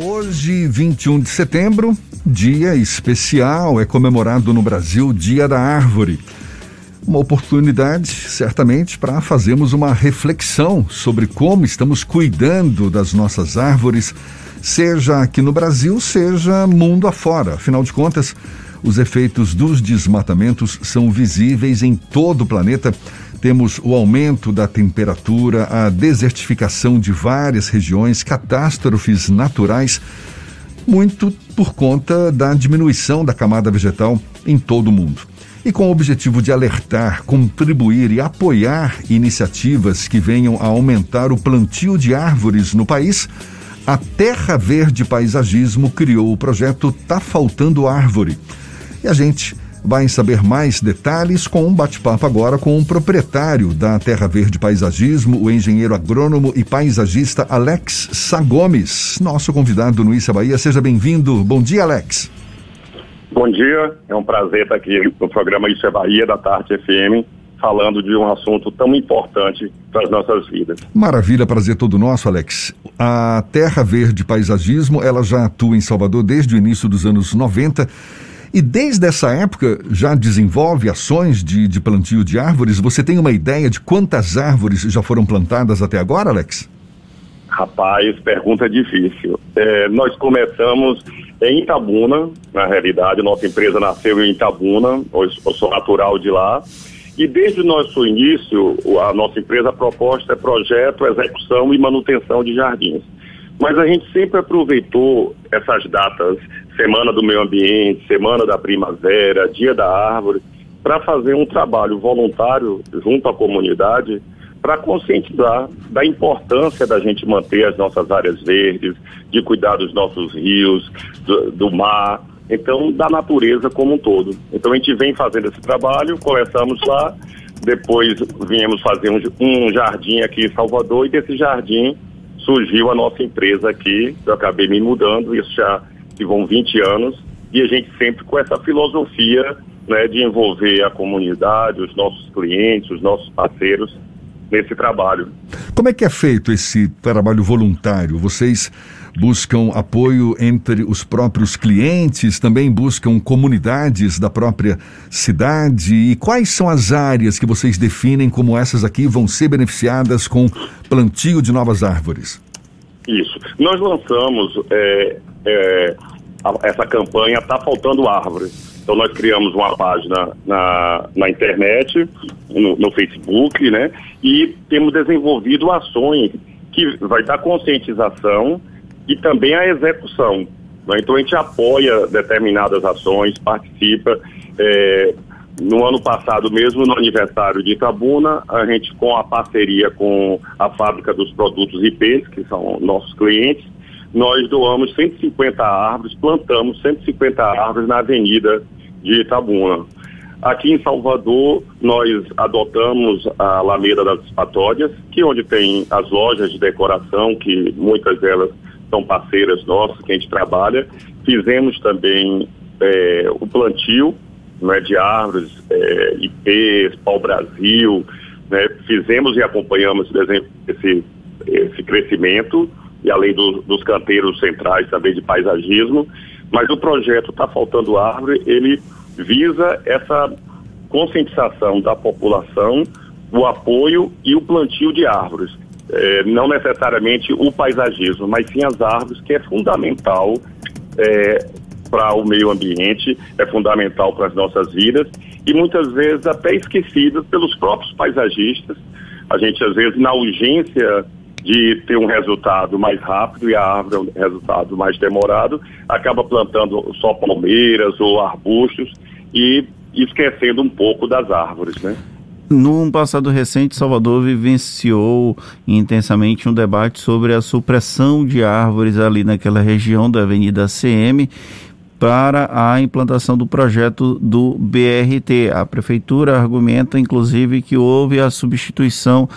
Hoje, 21 de setembro, dia especial, é comemorado no Brasil Dia da Árvore. Uma oportunidade, certamente, para fazermos uma reflexão sobre como estamos cuidando das nossas árvores, seja aqui no Brasil, seja mundo afora. Afinal de contas, os efeitos dos desmatamentos são visíveis em todo o planeta. Temos o aumento da temperatura, a desertificação de várias regiões, catástrofes naturais, muito por conta da diminuição da camada vegetal em todo o mundo. E com o objetivo de alertar, contribuir e apoiar iniciativas que venham a aumentar o plantio de árvores no país, a Terra Verde Paisagismo criou o projeto Tá Faltando Árvore e a gente vai saber mais detalhes com um bate-papo agora com o proprietário da Terra Verde Paisagismo, o engenheiro agrônomo e paisagista Alex Sagomes, nosso convidado no Issa Bahia. Seja bem-vindo. Bom dia, Alex. Bom dia, é um prazer estar aqui no programa Isso é Bahia da Tarde FM, falando de um assunto tão importante para as nossas vidas. Maravilha, prazer todo nosso, Alex. A Terra Verde Paisagismo, ela já atua em Salvador desde o início dos anos 90 e desde essa época já desenvolve ações de, de plantio de árvores. Você tem uma ideia de quantas árvores já foram plantadas até agora, Alex? Rapaz, pergunta difícil. É, nós começamos em Itabuna, na realidade, nossa empresa nasceu em Itabuna, eu sou natural de lá. E desde o nosso início, a nossa empresa proposta é projeto, execução e manutenção de jardins. Mas a gente sempre aproveitou essas datas, Semana do Meio Ambiente, Semana da Primavera, Dia da Árvore, para fazer um trabalho voluntário junto à comunidade para conscientizar da importância da gente manter as nossas áreas verdes, de cuidar dos nossos rios, do, do mar, então da natureza como um todo. Então a gente vem fazendo esse trabalho, começamos lá, depois viemos fazer um, um jardim aqui em Salvador e desse jardim surgiu a nossa empresa aqui, eu acabei me mudando, isso já que vão 20 anos, e a gente sempre com essa filosofia né, de envolver a comunidade, os nossos clientes, os nossos parceiros nesse trabalho. Como é que é feito esse trabalho voluntário? Vocês buscam apoio entre os próprios clientes, também buscam comunidades da própria cidade? E quais são as áreas que vocês definem como essas aqui vão ser beneficiadas com plantio de novas árvores? Isso. Nós lançamos é, é, a, essa campanha Tá Faltando Árvore. Então nós criamos uma página na, na internet, no, no Facebook, né? E temos desenvolvido ações que vai dar conscientização e também a execução. Né? Então a gente apoia determinadas ações, participa. É, no ano passado mesmo, no aniversário de Itabuna, a gente com a parceria com a fábrica dos produtos IPs, que são nossos clientes, nós doamos 150 árvores, plantamos 150 árvores na avenida de Itabuna. Aqui em Salvador, nós adotamos a Alameda das Patórias, que é onde tem as lojas de decoração, que muitas delas são parceiras nossas, que a gente trabalha. Fizemos também é, o plantio né, de árvores, é, IPs, pau-brasil, né, fizemos e acompanhamos esse, esse crescimento, e além do, dos canteiros centrais também de paisagismo, mas o projeto Está Faltando Árvore, ele visa essa conscientização da população, o apoio e o plantio de árvores é, não necessariamente o paisagismo, mas sim as árvores, que é fundamental é, para o meio ambiente, é fundamental para as nossas vidas e muitas vezes até esquecidas pelos próprios paisagistas. A gente, às vezes, na urgência de ter um resultado mais rápido e a árvore é um resultado mais demorado, acaba plantando só palmeiras ou arbustos e esquecendo um pouco das árvores, né? Num passado recente, Salvador vivenciou intensamente um debate sobre a supressão de árvores ali naquela região da Avenida CM para a implantação do projeto do BRT. A prefeitura argumenta, inclusive, que houve a substituição,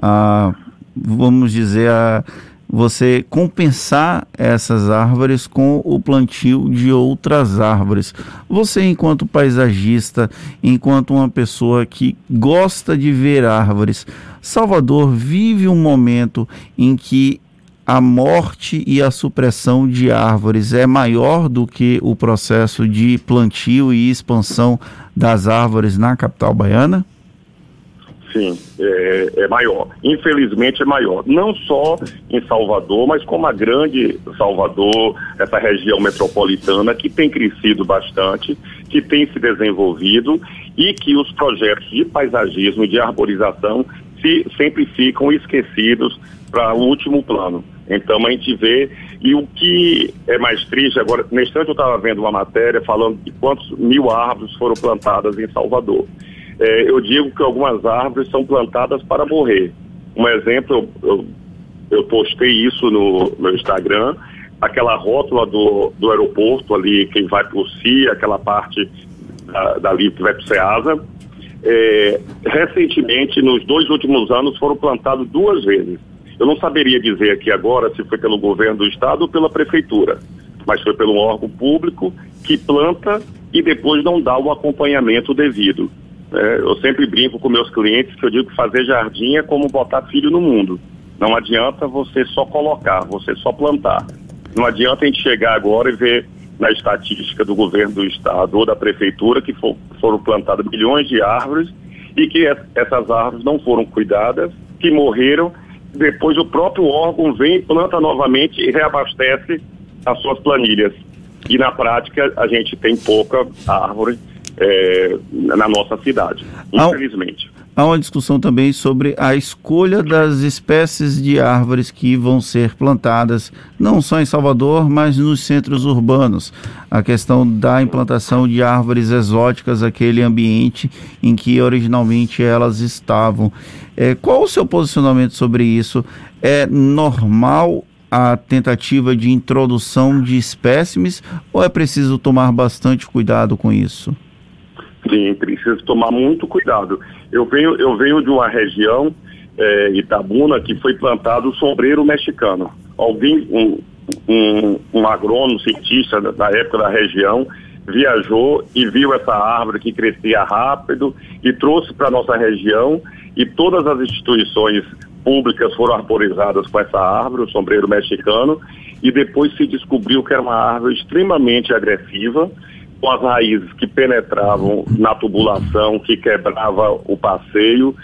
a, vamos dizer, a você compensar essas árvores com o plantio de outras árvores. Você, enquanto paisagista, enquanto uma pessoa que gosta de ver árvores, Salvador vive um momento em que a morte e a supressão de árvores é maior do que o processo de plantio e expansão das árvores na capital baiana? Sim, é, é, maior. Infelizmente é maior. Não só em Salvador, mas como a grande Salvador, essa região metropolitana que tem crescido bastante, que tem se desenvolvido e que os projetos de paisagismo e de arborização se, sempre ficam esquecidos para o último plano. Então a gente vê, e o que é mais triste, agora, nesse instante eu estava vendo uma matéria falando de quantos mil árvores foram plantadas em Salvador. É, eu digo que algumas árvores são plantadas para morrer. Um exemplo, eu, eu, eu postei isso no meu Instagram, aquela rótula do, do aeroporto ali, quem vai por si, aquela parte da, dali que vai para o Ceasa. É, recentemente, nos dois últimos anos, foram plantados duas vezes. Eu não saberia dizer aqui agora se foi pelo governo do estado ou pela prefeitura, mas foi pelo órgão público que planta e depois não dá o acompanhamento devido. É, eu sempre brinco com meus clientes que eu digo que fazer jardim é como botar filho no mundo. Não adianta você só colocar, você só plantar. Não adianta a gente chegar agora e ver na estatística do governo do estado ou da prefeitura que for, foram plantadas milhões de árvores e que essas árvores não foram cuidadas, que morreram depois o próprio órgão vem, planta novamente e reabastece as suas planilhas. E na prática a gente tem pouca árvore é, na nossa cidade, infelizmente. Há uma discussão também sobre a escolha das espécies de árvores que vão ser plantadas, não só em Salvador, mas nos centros urbanos. A questão da implantação de árvores exóticas, aquele ambiente em que originalmente elas estavam. É, qual o seu posicionamento sobre isso? É normal a tentativa de introdução de espécimes ou é preciso tomar bastante cuidado com isso? Sim, precisa tomar muito cuidado. Eu venho, eu venho de uma região, é, Itabuna, que foi plantado o sombreiro mexicano. Alguém, um, um, um agrônomo, cientista da época da região, viajou e viu essa árvore que crescia rápido e trouxe para nossa região e todas as instituições públicas foram arborizadas com essa árvore, o sombreiro mexicano, e depois se descobriu que era uma árvore extremamente agressiva, com as raízes que penetravam na tubulação, que quebrava o passeio.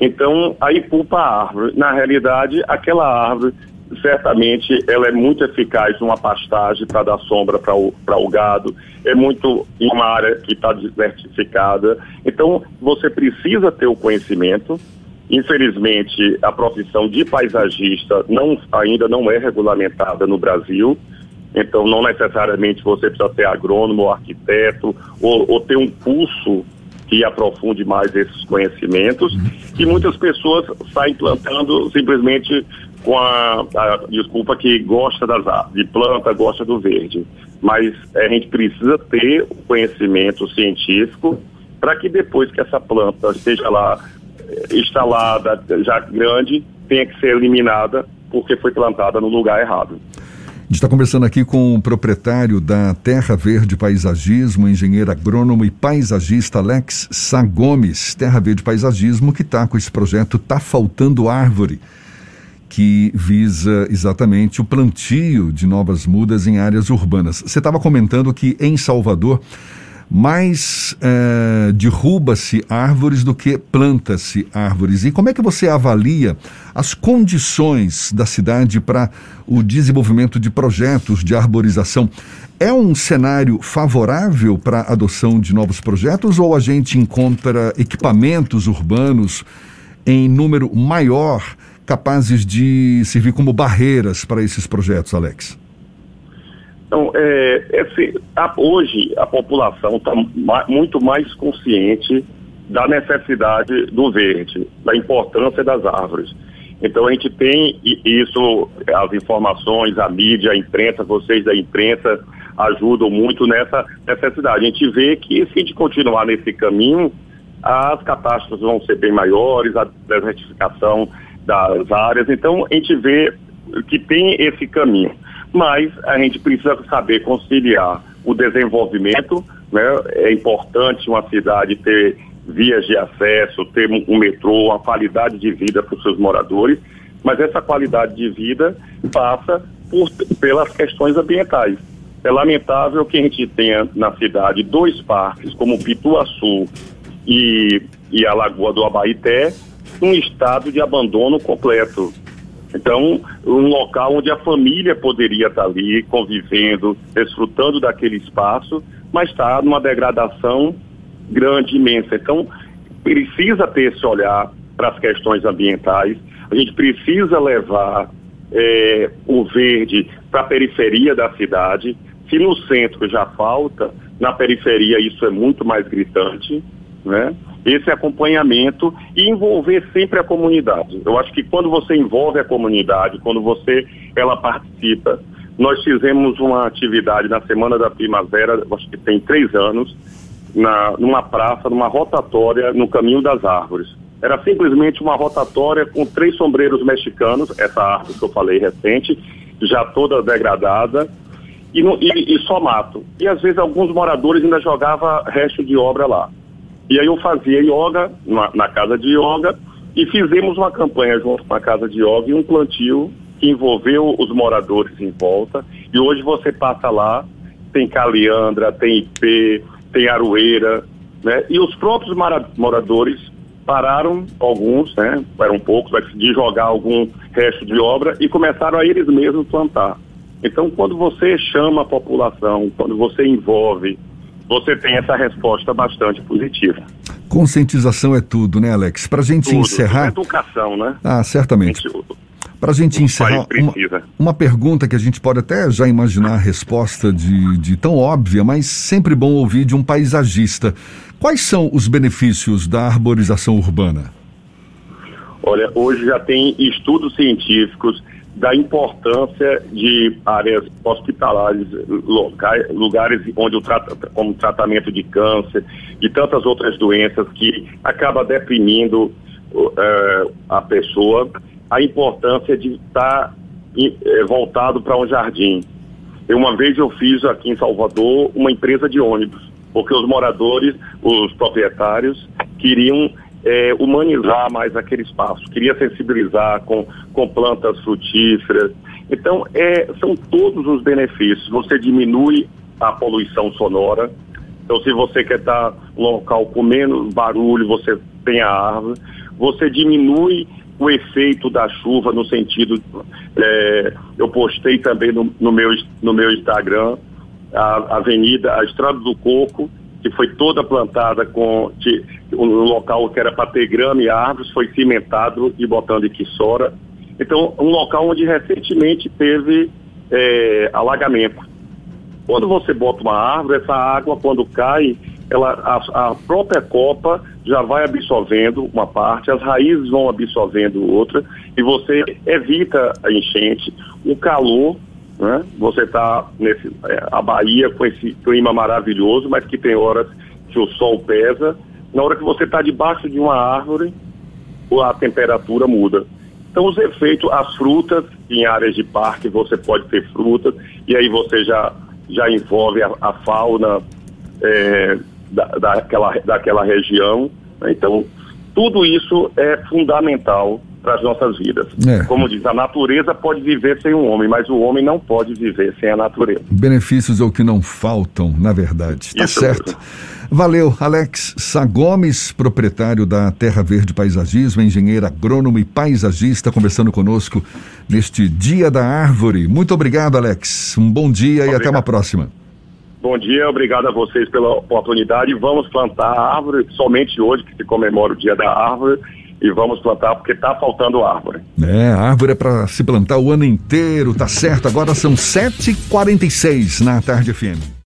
Então, aí pulpa a árvore. Na realidade, aquela árvore certamente ela é muito eficaz numa pastagem para dar sombra para o, o gado, é muito em uma área que está diversificada. Então, você precisa ter o conhecimento. Infelizmente, a profissão de paisagista não, ainda não é regulamentada no Brasil. Então, não necessariamente você precisa ser agrônomo ou arquiteto ou, ou ter um curso que aprofunde mais esses conhecimentos. E muitas pessoas saem plantando simplesmente com a, a, desculpa que gosta das de planta, gosta do verde. Mas a gente precisa ter o conhecimento científico para que depois que essa planta esteja lá eh, instalada, já grande, tenha que ser eliminada porque foi plantada no lugar errado. A gente está conversando aqui com o proprietário da Terra Verde Paisagismo, engenheiro agrônomo e paisagista Alex Sagomes. Terra Verde Paisagismo que está com esse projeto Tá Faltando Árvore que visa exatamente o plantio de novas mudas em áreas urbanas. Você estava comentando que em Salvador mais é, derruba-se árvores do que planta-se árvores. E como é que você avalia as condições da cidade para o desenvolvimento de projetos de arborização? É um cenário favorável para a adoção de novos projetos ou a gente encontra equipamentos urbanos em número maior? capazes de servir como barreiras para esses projetos, Alex? Então, é, esse, a, hoje a população está ma, muito mais consciente da necessidade do verde, da importância das árvores. Então a gente tem isso, as informações, a mídia, a imprensa, vocês da imprensa ajudam muito nessa necessidade. A gente vê que se a gente continuar nesse caminho, as catástrofes vão ser bem maiores, a desertificação das áreas. Então, a gente vê que tem esse caminho. Mas a gente precisa saber conciliar o desenvolvimento, né? É importante uma cidade ter vias de acesso, ter um metrô, uma qualidade de vida para os seus moradores, mas essa qualidade de vida passa por, pelas questões ambientais. É lamentável que a gente tenha na cidade dois parques, como Pituaçu e, e a Lagoa do Abaité, um estado de abandono completo. Então, um local onde a família poderia estar ali convivendo, desfrutando daquele espaço, mas está numa degradação grande, imensa. Então, precisa ter esse olhar para as questões ambientais, a gente precisa levar é, o verde para a periferia da cidade. Se no centro já falta, na periferia isso é muito mais gritante, né? Esse acompanhamento e envolver sempre a comunidade. Eu acho que quando você envolve a comunidade, quando você ela participa, nós fizemos uma atividade na Semana da Primavera, acho que tem três anos, na, numa praça, numa rotatória no Caminho das Árvores. Era simplesmente uma rotatória com três sombreiros mexicanos, essa árvore que eu falei recente, já toda degradada, e, no, e, e só mato. E às vezes alguns moradores ainda jogavam resto de obra lá. E aí eu fazia yoga na, na casa de yoga e fizemos uma campanha junto com a casa de yoga e um plantio que envolveu os moradores em volta. E hoje você passa lá, tem caliandra, tem ipê, tem aroeira, né? E os próprios moradores pararam, alguns, né? Eram poucos, de jogar algum resto de obra e começaram a eles mesmos plantar. Então, quando você chama a população, quando você envolve, você tem essa resposta bastante positiva. Conscientização é tudo, né, Alex? Para a gente tudo, encerrar. Tudo educação, né? Ah, certamente. Para a gente encerrar, uma, uma, pergunta que a gente pode até já imaginar a resposta de, de tão óbvia, mas sempre bom ouvir de um paisagista. Quais são os benefícios da arborização urbana? Olha, hoje já tem estudos científicos da importância de áreas hospitalares, locais, lugares onde o trata, como tratamento de câncer e tantas outras doenças que acaba deprimindo uh, a pessoa, a importância de estar uh, voltado para um jardim. E uma vez eu fiz aqui em Salvador uma empresa de ônibus, porque os moradores, os proprietários, queriam é, humanizar mais aquele espaço, queria sensibilizar com, com plantas frutíferas. Então, é, são todos os benefícios. Você diminui a poluição sonora. Então, se você quer estar um local com menos barulho, você tem a árvore. Você diminui o efeito da chuva no sentido. É, eu postei também no, no, meu, no meu Instagram a avenida, a Estrada do Coco, que foi toda plantada com de, um local que era para ter grama e árvores, foi cimentado e botando iquissora. Então, um local onde recentemente teve é, alagamento. Quando você bota uma árvore, essa água, quando cai, ela, a, a, própria copa já vai absorvendo uma parte, as raízes vão absorvendo outra, e você evita a enchente, o calor né? Você está nesse é, a Bahia com esse clima maravilhoso, mas que tem horas que o sol pesa. Na hora que você está debaixo de uma árvore, a temperatura muda. Então os efeitos, as frutas, em áreas de parque você pode ter frutas, e aí você já, já envolve a, a fauna é, da, daquela, daquela região. Então, tudo isso é fundamental para as nossas vidas. É. Como diz, a natureza pode viver sem o homem, mas o homem não pode viver sem a natureza. Benefícios é o que não faltam, na verdade. Tá Isso certo. Mesmo. Valeu, Alex Sagomes, proprietário da Terra Verde Paisagismo, engenheiro agrônomo e paisagista, conversando conosco neste Dia da Árvore. Muito obrigado, Alex. Um bom dia obrigado. e até uma próxima. Bom dia, obrigado a vocês pela oportunidade. Vamos plantar a árvore somente hoje, que se comemora o Dia da Árvore e vamos plantar porque está faltando árvore. É, árvore é para se plantar o ano inteiro, tá certo? Agora são 7h46 na tarde FM.